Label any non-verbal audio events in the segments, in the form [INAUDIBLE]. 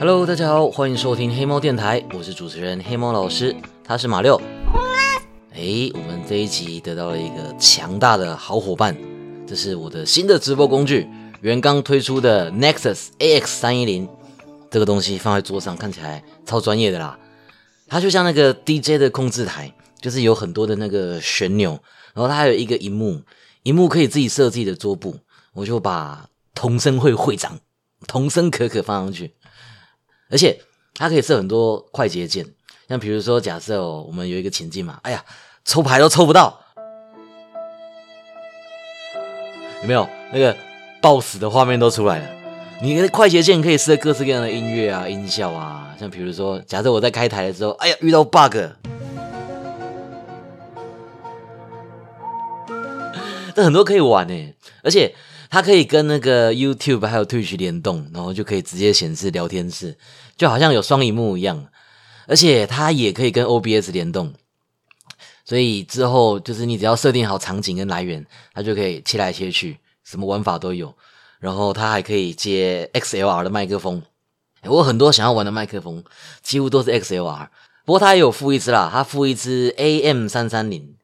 Hello，大家好，欢迎收听黑猫电台，我是主持人黑猫老师，他是马六。哎，我们这一集得到了一个强大的好伙伴，这是我的新的直播工具，原刚推出的 Nexus AX 三一零。这个东西放在桌上，看起来超专业的啦。它就像那个 DJ 的控制台，就是有很多的那个旋钮，然后它还有一个荧幕，荧幕可以自己设自己的桌布。我就把童声会会长童声可可放上去。而且它可以设很多快捷键，像比如说，假设，我们有一个情境嘛，哎呀，抽牌都抽不到，有没有那个暴死的画面都出来了？你的快捷键可以设各式各样的音乐啊、音效啊，像比如说，假设我在开台的时候，哎呀，遇到 bug，这很多可以玩呢，而且。它可以跟那个 YouTube 还有 Twitch 联动，然后就可以直接显示聊天室，就好像有双荧幕一样。而且它也可以跟 OBS 联动，所以之后就是你只要设定好场景跟来源，它就可以切来切去，什么玩法都有。然后它还可以接 XLR 的麦克风，我很多想要玩的麦克风几乎都是 XLR。不过它也有附一支啦，它附一支 AM 三三零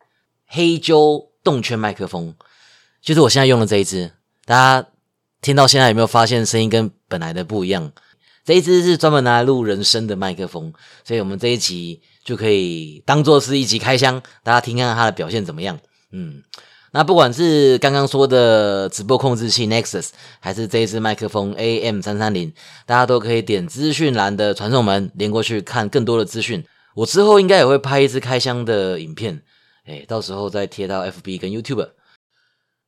黑胶动圈麦克风，就是我现在用的这一支。大家听到现在有没有发现声音跟本来的不一样？这一支是专门拿来录人声的麦克风，所以我们这一集就可以当做是一集开箱，大家听看看它的表现怎么样。嗯，那不管是刚刚说的直播控制器 Nexus，还是这一支麦克风 AM 三三零，大家都可以点资讯栏的传送门连过去看更多的资讯。我之后应该也会拍一支开箱的影片，哎，到时候再贴到 FB 跟 YouTube。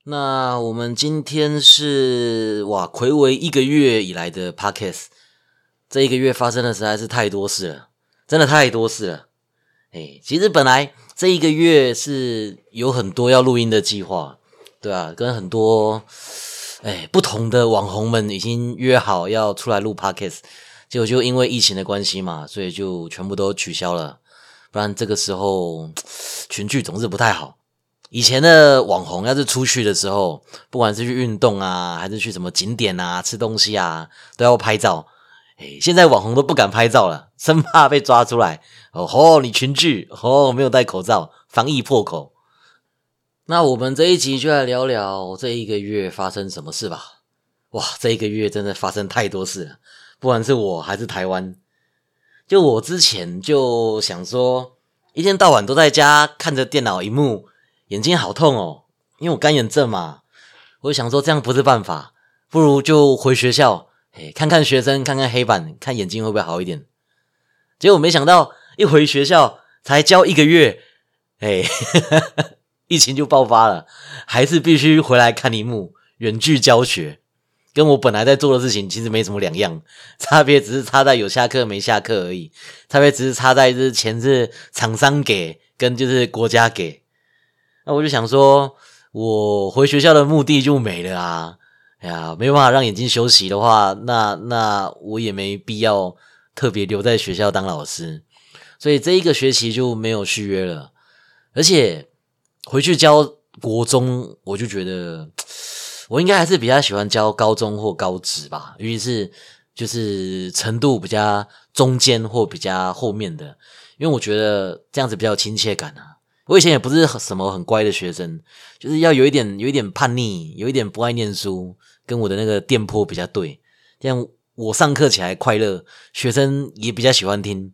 那我们今天是哇，魁为一个月以来的 podcast，这一个月发生的实在是太多事了，真的太多事了。哎，其实本来这一个月是有很多要录音的计划，对啊，跟很多哎不同的网红们已经约好要出来录 podcast，结果就因为疫情的关系嘛，所以就全部都取消了。不然这个时候群聚总是不太好。以前的网红要是出去的时候，不管是去运动啊，还是去什么景点啊、吃东西啊，都要拍照。哎，现在网红都不敢拍照了，生怕被抓出来。哦吼，你群聚哦，没有戴口罩，防疫破口。那我们这一集就来聊聊这一个月发生什么事吧。哇，这一个月真的发生太多事了，不管是我还是台湾。就我之前就想说，一天到晚都在家看着电脑荧幕。眼睛好痛哦，因为我干眼症嘛。我想说这样不是办法，不如就回学校，哎，看看学生，看看黑板，看眼睛会不会好一点。结果没想到一回学校才教一个月，哎，[LAUGHS] 疫情就爆发了，还是必须回来看一幕，远距教学，跟我本来在做的事情其实没什么两样，差别只是差在有下课没下课而已，差别只是差在是钱是厂商给跟就是国家给。那我就想说，我回学校的目的就没了啊！哎呀，没办法让眼睛休息的话，那那我也没必要特别留在学校当老师，所以这一个学期就没有续约了。而且回去教国中，我就觉得我应该还是比较喜欢教高中或高职吧，尤其是就是程度比较中间或比较后面的，因为我觉得这样子比较亲切感啊。我以前也不是什么很乖的学生，就是要有一点有一点叛逆，有一点不爱念书，跟我的那个电波比较对。这样我上课起来快乐，学生也比较喜欢听。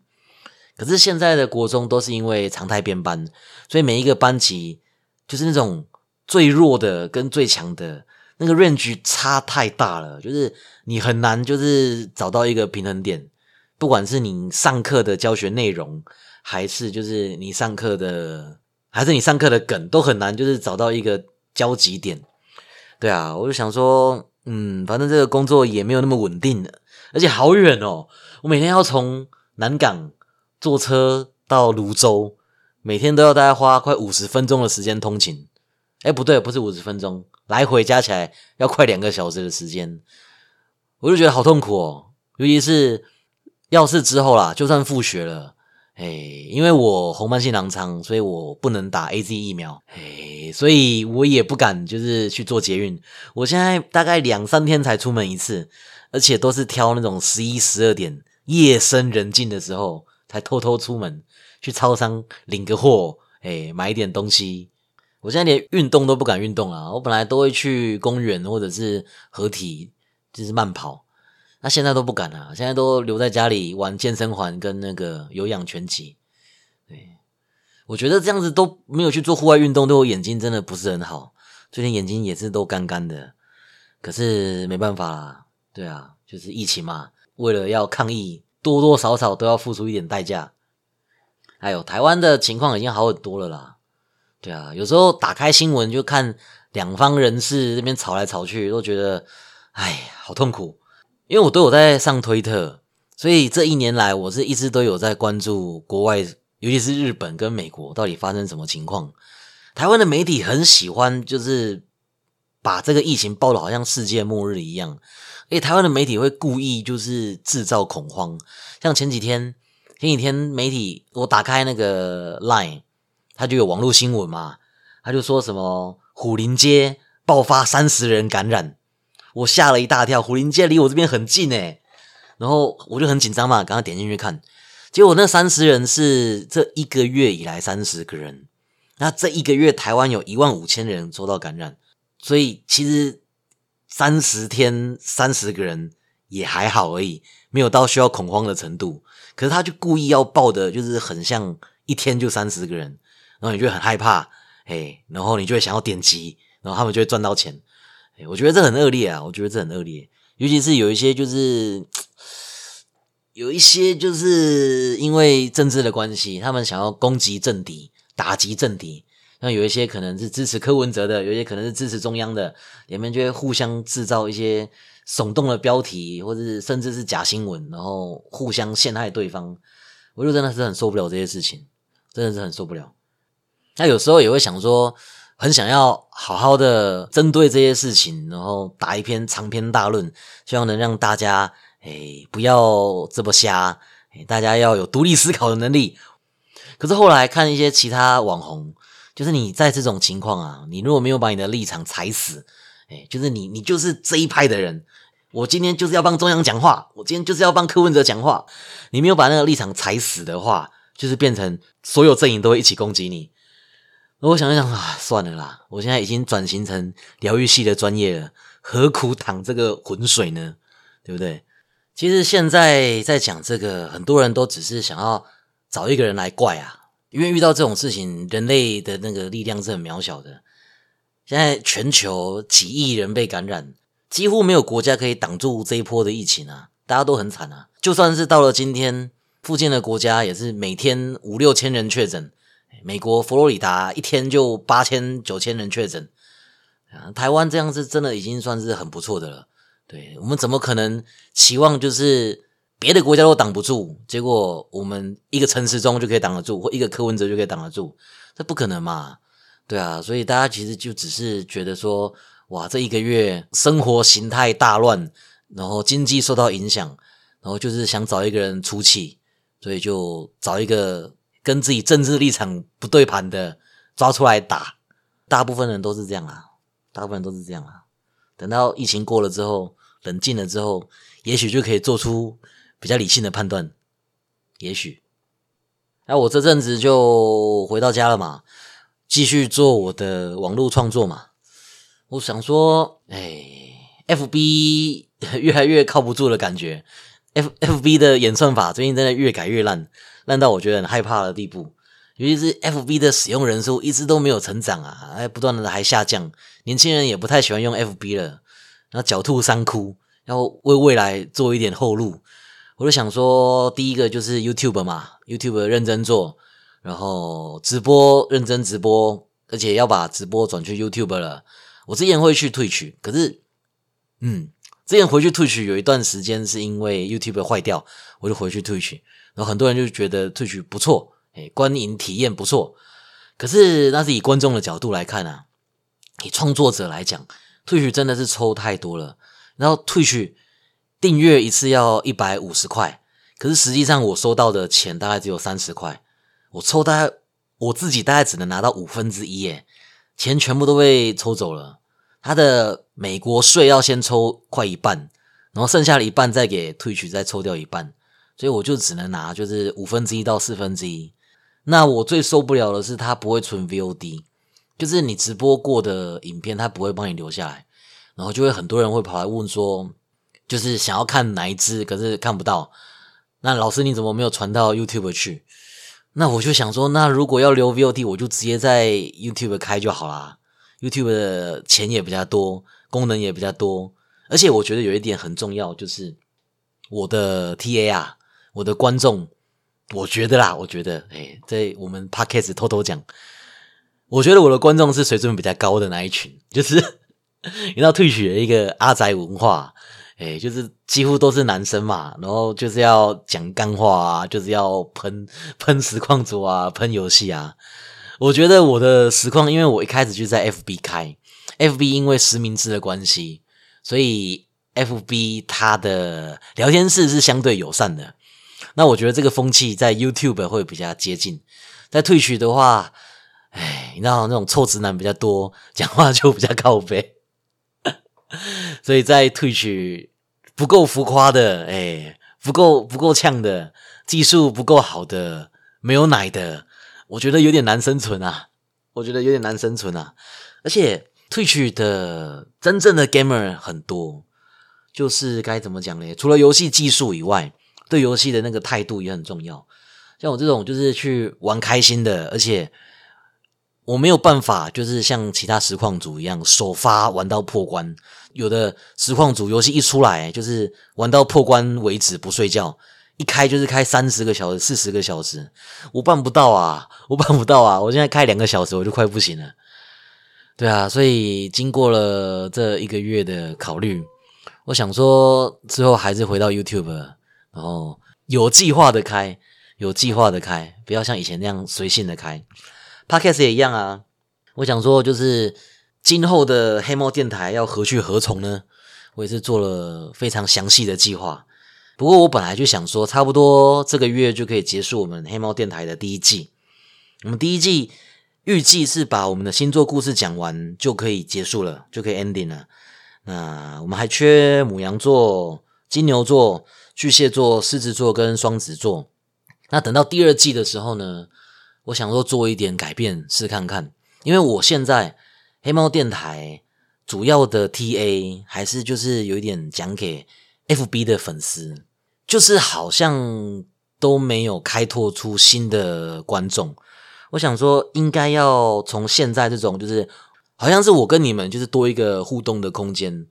可是现在的国中都是因为常态编班，所以每一个班级就是那种最弱的跟最强的那个 range 差太大了，就是你很难就是找到一个平衡点，不管是你上课的教学内容，还是就是你上课的。还是你上课的梗都很难，就是找到一个交集点。对啊，我就想说，嗯，反正这个工作也没有那么稳定的，而且好远哦。我每天要从南港坐车到泸州，每天都要大概花快五十分钟的时间通勤。哎，不对，不是五十分钟，来回加起来要快两个小时的时间。我就觉得好痛苦哦，尤其是要是之后啦，就算复学了。哎，因为我红斑性狼疮，所以我不能打 A Z 疫苗。哎，所以我也不敢就是去做捷运。我现在大概两三天才出门一次，而且都是挑那种十一、十二点夜深人静的时候才偷偷出门去超商领个货，哎，买一点东西。我现在连运动都不敢运动啊！我本来都会去公园或者是合体，就是慢跑，那现在都不敢了，现在都留在家里玩健身环跟那个有氧拳击。对，我觉得这样子都没有去做户外运动，对我眼睛真的不是很好。最近眼睛也是都干干的，可是没办法啦。对啊，就是疫情嘛，为了要抗疫，多多少少都要付出一点代价。哎呦台湾的情况已经好很多了啦。对啊，有时候打开新闻就看两方人士这边吵来吵去，都觉得哎，好痛苦。因为我都有在上推特，所以这一年来我是一直都有在关注国外，尤其是日本跟美国到底发生什么情况。台湾的媒体很喜欢，就是把这个疫情报的好像世界末日一样。诶，台湾的媒体会故意就是制造恐慌，像前几天前几天媒体我打开那个 Line。他就有网络新闻嘛，他就说什么虎林街爆发三十人感染，我吓了一大跳。虎林街离我这边很近诶，然后我就很紧张嘛，赶快点进去看，结果那三十人是这一个月以来三十个人，那这一个月台湾有一万五千人受到感染，所以其实三十天三十个人也还好而已，没有到需要恐慌的程度。可是他就故意要报的，就是很像一天就三十个人。然后你就很害怕，哎，然后你就会想要点击，然后他们就会赚到钱，我觉得这很恶劣啊，我觉得这很恶劣，尤其是有一些就是 [TSK] 有一些就是因为政治的关系，他们想要攻击政敌、打击政敌，那有一些可能是支持柯文哲的，有些可能是支持中央的，里面就会互相制造一些耸动的标题，或者是甚至是假新闻，然后互相陷害对方，我就真的是很受不了这些事情，真的是很受不了。他有时候也会想说，很想要好好的针对这些事情，然后打一篇长篇大论，希望能让大家诶不要这么瞎，大家要有独立思考的能力。可是后来看一些其他网红，就是你在这种情况啊，你如果没有把你的立场踩死，诶就是你你就是这一派的人，我今天就是要帮中央讲话，我今天就是要帮柯文哲讲话，你没有把那个立场踩死的话，就是变成所有阵营都会一起攻击你。我想一想啊，算了啦，我现在已经转型成疗愈系的专业了，何苦淌这个浑水呢？对不对？其实现在在讲这个，很多人都只是想要找一个人来怪啊，因为遇到这种事情，人类的那个力量是很渺小的。现在全球几亿人被感染，几乎没有国家可以挡住这一波的疫情啊，大家都很惨啊。就算是到了今天，附近的国家也是每天五六千人确诊。美国佛罗里达一天就八千九千人确诊，啊，台湾这样子真的已经算是很不错的了。对我们怎么可能期望就是别的国家都挡不住，结果我们一个陈时中就可以挡得住，或一个柯文哲就可以挡得住？这不可能嘛？对啊，所以大家其实就只是觉得说，哇，这一个月生活形态大乱，然后经济受到影响，然后就是想找一个人出气，所以就找一个。跟自己政治立场不对盘的抓出来打，大部分人都是这样啊，大部分人都是这样啊。等到疫情过了之后，冷静了之后，也许就可以做出比较理性的判断。也许，那我这阵子就回到家了嘛，继续做我的网络创作嘛。我想说，哎，FB 越来越靠不住的感觉，F FB 的演算法最近真的越改越烂。烂到我觉得很害怕的地步，尤其是 F B 的使用人数一直都没有成长啊，还不断的还下降，年轻人也不太喜欢用 F B 了，然后狡兔三窟，要为未来做一点后路。我就想说，第一个就是 YouTube 嘛，YouTube 认真做，然后直播认真直播，而且要把直播转去 YouTube 了。我之前会去退取，可是，嗯，之前回去退取有一段时间是因为 YouTube 坏掉，我就回去退取。然后很多人就觉得退曲不错，哎，观影体验不错。可是那是以观众的角度来看啊，以创作者来讲，退曲真的是抽太多了。然后退曲订阅一次要一百五十块，可是实际上我收到的钱大概只有三十块，我抽大概我自己大概只能拿到五分之一，耶，钱全部都被抽走了。他的美国税要先抽快一半，然后剩下的一半再给退取，再抽掉一半，所以我就只能拿就是五分之一到四分之一。那我最受不了的是它不会存 VOD，就是你直播过的影片它不会帮你留下来，然后就会很多人会跑来问说，就是想要看哪一支，可是看不到。那老师你怎么没有传到 YouTube 去？那我就想说，那如果要留 VOD，我就直接在 YouTube 开就好啦。YouTube 的钱也比较多，功能也比较多，而且我觉得有一点很重要，就是我的 TA 啊，我的观众。我觉得啦，我觉得，哎，在我们 podcast 偷偷讲，我觉得我的观众是水准比较高的那一群，就是你知道，退学一个阿宅文化，哎，就是几乎都是男生嘛，然后就是要讲干话啊，就是要喷喷实况组啊，喷游戏啊。我觉得我的实况，因为我一开始就在 FB 开，FB 因为实名制的关系，所以 FB 它的聊天室是相对友善的。那我觉得这个风气在 YouTube 会比较接近，在 Twitch 的话，哎，你知道那种臭直男比较多，讲话就比较靠背，[LAUGHS] 所以在 Twitch 不够浮夸的，哎，不够不够呛的，技术不够好的，没有奶的，我觉得有点难生存啊，我觉得有点难生存啊，而且 Twitch 的真正的 gamer 很多，就是该怎么讲呢？除了游戏技术以外。对游戏的那个态度也很重要。像我这种就是去玩开心的，而且我没有办法，就是像其他实况组一样首发玩到破关。有的实况组游戏一出来，就是玩到破关为止不睡觉，一开就是开三十个小时、四十个小时。我办不到啊，我办不到啊！我现在开两个小时我就快不行了。对啊，所以经过了这一个月的考虑，我想说之后还是回到 YouTube。然后有计划的开，有计划的开，不要像以前那样随性的开。Podcast 也一样啊。我想说，就是今后的黑猫电台要何去何从呢？我也是做了非常详细的计划。不过我本来就想说，差不多这个月就可以结束我们黑猫电台的第一季。我们第一季预计是把我们的星座故事讲完就可以结束了，就可以 ending 了。那我们还缺母羊座、金牛座。巨蟹座、狮子座跟双子座，那等到第二季的时候呢，我想说做一点改变试看看，因为我现在黑猫电台主要的 TA 还是就是有一点讲给 FB 的粉丝，就是好像都没有开拓出新的观众。我想说，应该要从现在这种就是好像是我跟你们就是多一个互动的空间。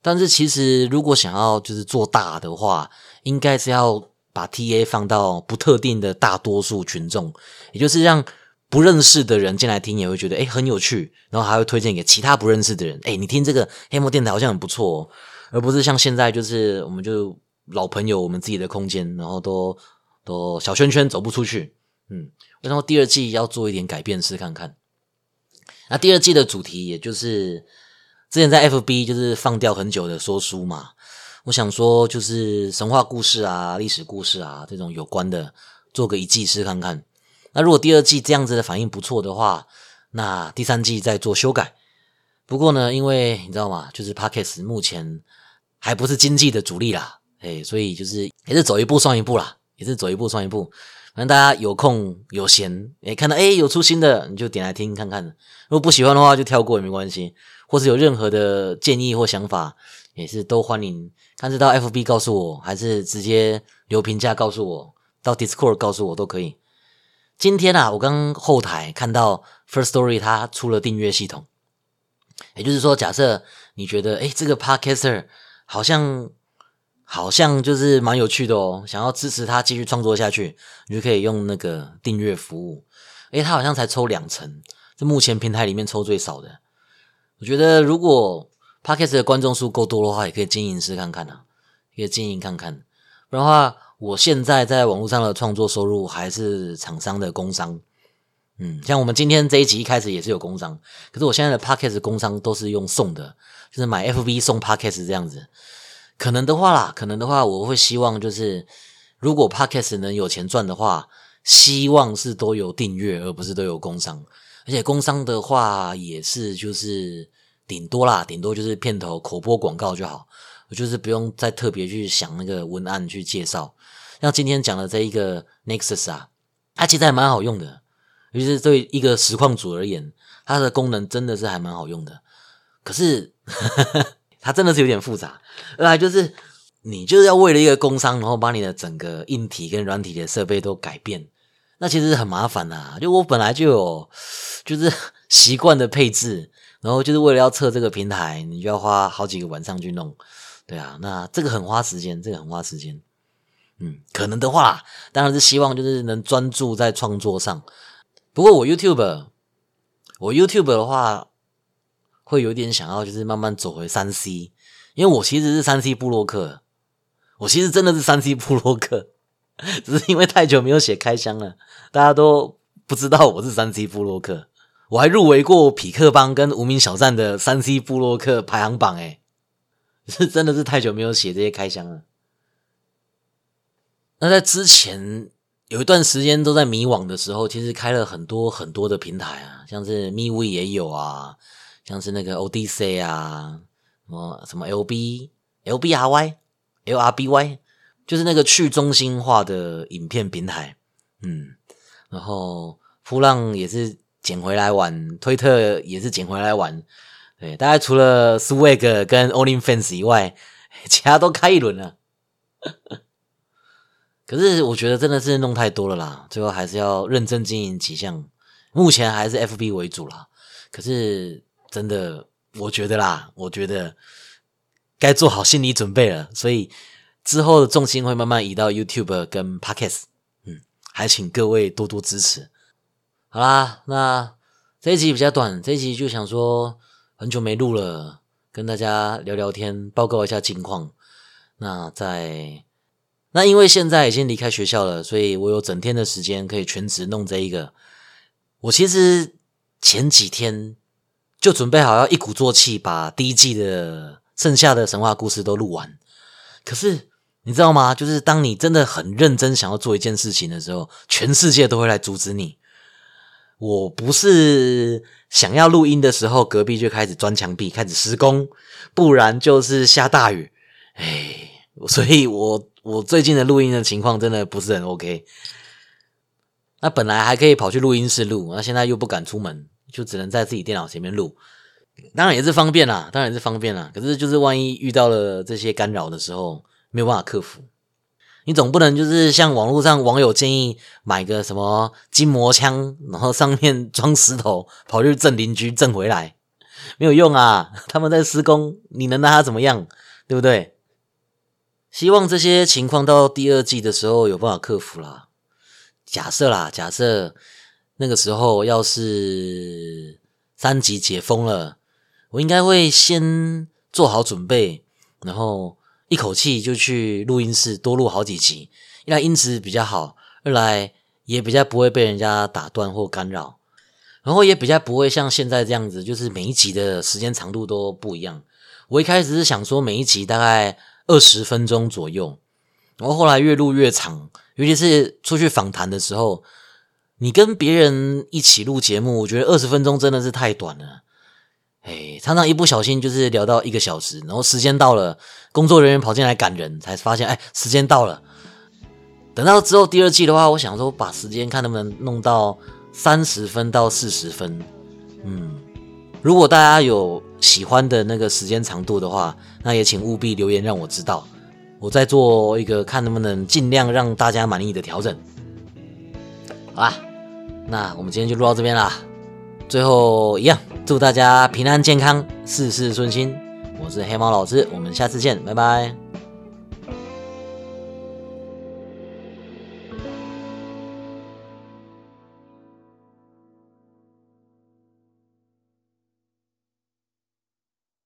但是其实，如果想要就是做大的话，应该是要把 T A 放到不特定的大多数群众，也就是让不认识的人进来听，也会觉得诶很有趣，然后还会推荐给其他不认识的人。诶你听这个黑幕电台好像很不错，哦，而不是像现在就是我们就老朋友，我们自己的空间，然后都都小圈圈走不出去。嗯，然后第二季要做一点改变试看看。那第二季的主题也就是。之前在 FB 就是放掉很久的说书嘛，我想说就是神话故事啊、历史故事啊这种有关的，做个一季试看看。那如果第二季这样子的反应不错的话，那第三季再做修改。不过呢，因为你知道吗，就是 Podcast 目前还不是经济的主力啦，哎，所以就是也是走一步算一步啦，也是走一步算一步。反正大家有空有闲，哎，看到哎有出新的，你就点来听看看。如果不喜欢的话，就跳过也没关系。或是有任何的建议或想法，也是都欢迎，看是到 FB 告诉我，还是直接留评价告诉我，到 Discord 告诉我都可以。今天啊，我刚后台看到 First Story 它出了订阅系统，也就是说，假设你觉得哎这个 Podcaster 好像好像就是蛮有趣的哦，想要支持他继续创作下去，你就可以用那个订阅服务。哎，他好像才抽两成，是目前平台里面抽最少的。我觉得如果 podcast 的观众数够多的话，也可以经营试看看啊，可以经营看看。不然的话，我现在在网络上的创作收入还是厂商的工商。嗯，像我们今天这一集一开始也是有工商，可是我现在的 podcast 工商都是用送的，就是买 FV 送 podcast 这样子。可能的话啦，可能的话，我会希望就是如果 podcast 能有钱赚的话，希望是都有订阅，而不是都有工商。而且工商的话也是，就是顶多啦，顶多就是片头口播广告就好，我就是不用再特别去想那个文案去介绍。像今天讲的这一个 Nexus 啊，它其实还蛮好用的，尤其是对一个实况组而言，它的功能真的是还蛮好用的。可是 [LAUGHS] 它真的是有点复杂，二来就是你就是要为了一个工商，然后把你的整个硬体跟软体的设备都改变，那其实很麻烦呐。就我本来就有就是 [LAUGHS] 习惯的配置，然后就是为了要测这个平台，你就要花好几个晚上去弄。对啊，那这个很花时间，这个很花时间。嗯，可能的话，当然是希望就是能专注在创作上。不过我 YouTube，我 YouTube 的话，会有点想要就是慢慢走回三 C，因为我其实是三 C 布洛克，我其实真的是三 C 布洛克，只是因为太久没有写开箱了，大家都不知道我是三 C 布洛克。我还入围过匹克邦跟无名小站的三 C 布洛克排行榜，诶是真的是太久没有写这些开箱了。那在之前有一段时间都在迷惘的时候，其实开了很多很多的平台啊，像是 MeWe 也有啊，像是那个 O D C 啊，什么什么 LB、LBRY、LRBY，就是那个去中心化的影片平台，嗯，然后扑浪也是捡回来玩，推特也是捡回来玩，对，大概除了 Swag 跟 OnlyFans 以外，其他都开一轮了。可是我觉得真的是弄太多了啦，最后还是要认真经营几项。目前还是 FB 为主啦。可是真的，我觉得啦，我觉得该做好心理准备了。所以之后的重心会慢慢移到 YouTube 跟 Podcast。嗯，还请各位多多支持。好啦，那这一集比较短，这一集就想说很久没录了，跟大家聊聊天，报告一下近况。那在。那因为现在已经离开学校了，所以我有整天的时间可以全职弄这一个。我其实前几天就准备好要一鼓作气把第一季的剩下的神话故事都录完。可是你知道吗？就是当你真的很认真想要做一件事情的时候，全世界都会来阻止你。我不是想要录音的时候，隔壁就开始钻墙壁，开始施工，不然就是下大雨。哎，所以我。我最近的录音的情况真的不是很 OK，那本来还可以跑去录音室录，那现在又不敢出门，就只能在自己电脑前面录。当然也是方便啦，当然是方便啦。可是就是万一遇到了这些干扰的时候，没有办法克服。你总不能就是像网络上网友建议买个什么筋膜枪，然后上面 [LAUGHS] 装石头，跑去震邻居震回来，没有用啊！他们在施工，你能拿他怎么样？对不对？希望这些情况到第二季的时候有办法克服啦。假设啦，假设那个时候要是三级解封了，我应该会先做好准备，然后一口气就去录音室多录好几集，一来音质比较好，二来也比较不会被人家打断或干扰，然后也比较不会像现在这样子，就是每一集的时间长度都不一样。我一开始是想说每一集大概。二十分钟左右，然后后来越录越长，尤其是出去访谈的时候，你跟别人一起录节目，我觉得二十分钟真的是太短了。哎，常常一不小心就是聊到一个小时，然后时间到了，工作人员跑进来赶人，才发现哎，时间到了。等到之后第二季的话，我想说把时间看能不能弄到三十分到四十分。嗯，如果大家有。喜欢的那个时间长度的话，那也请务必留言让我知道，我再做一个看能不能尽量让大家满意的调整。好啦，那我们今天就录到这边啦。最后一样，祝大家平安健康，事事顺心。我是黑猫老师，我们下次见，拜拜。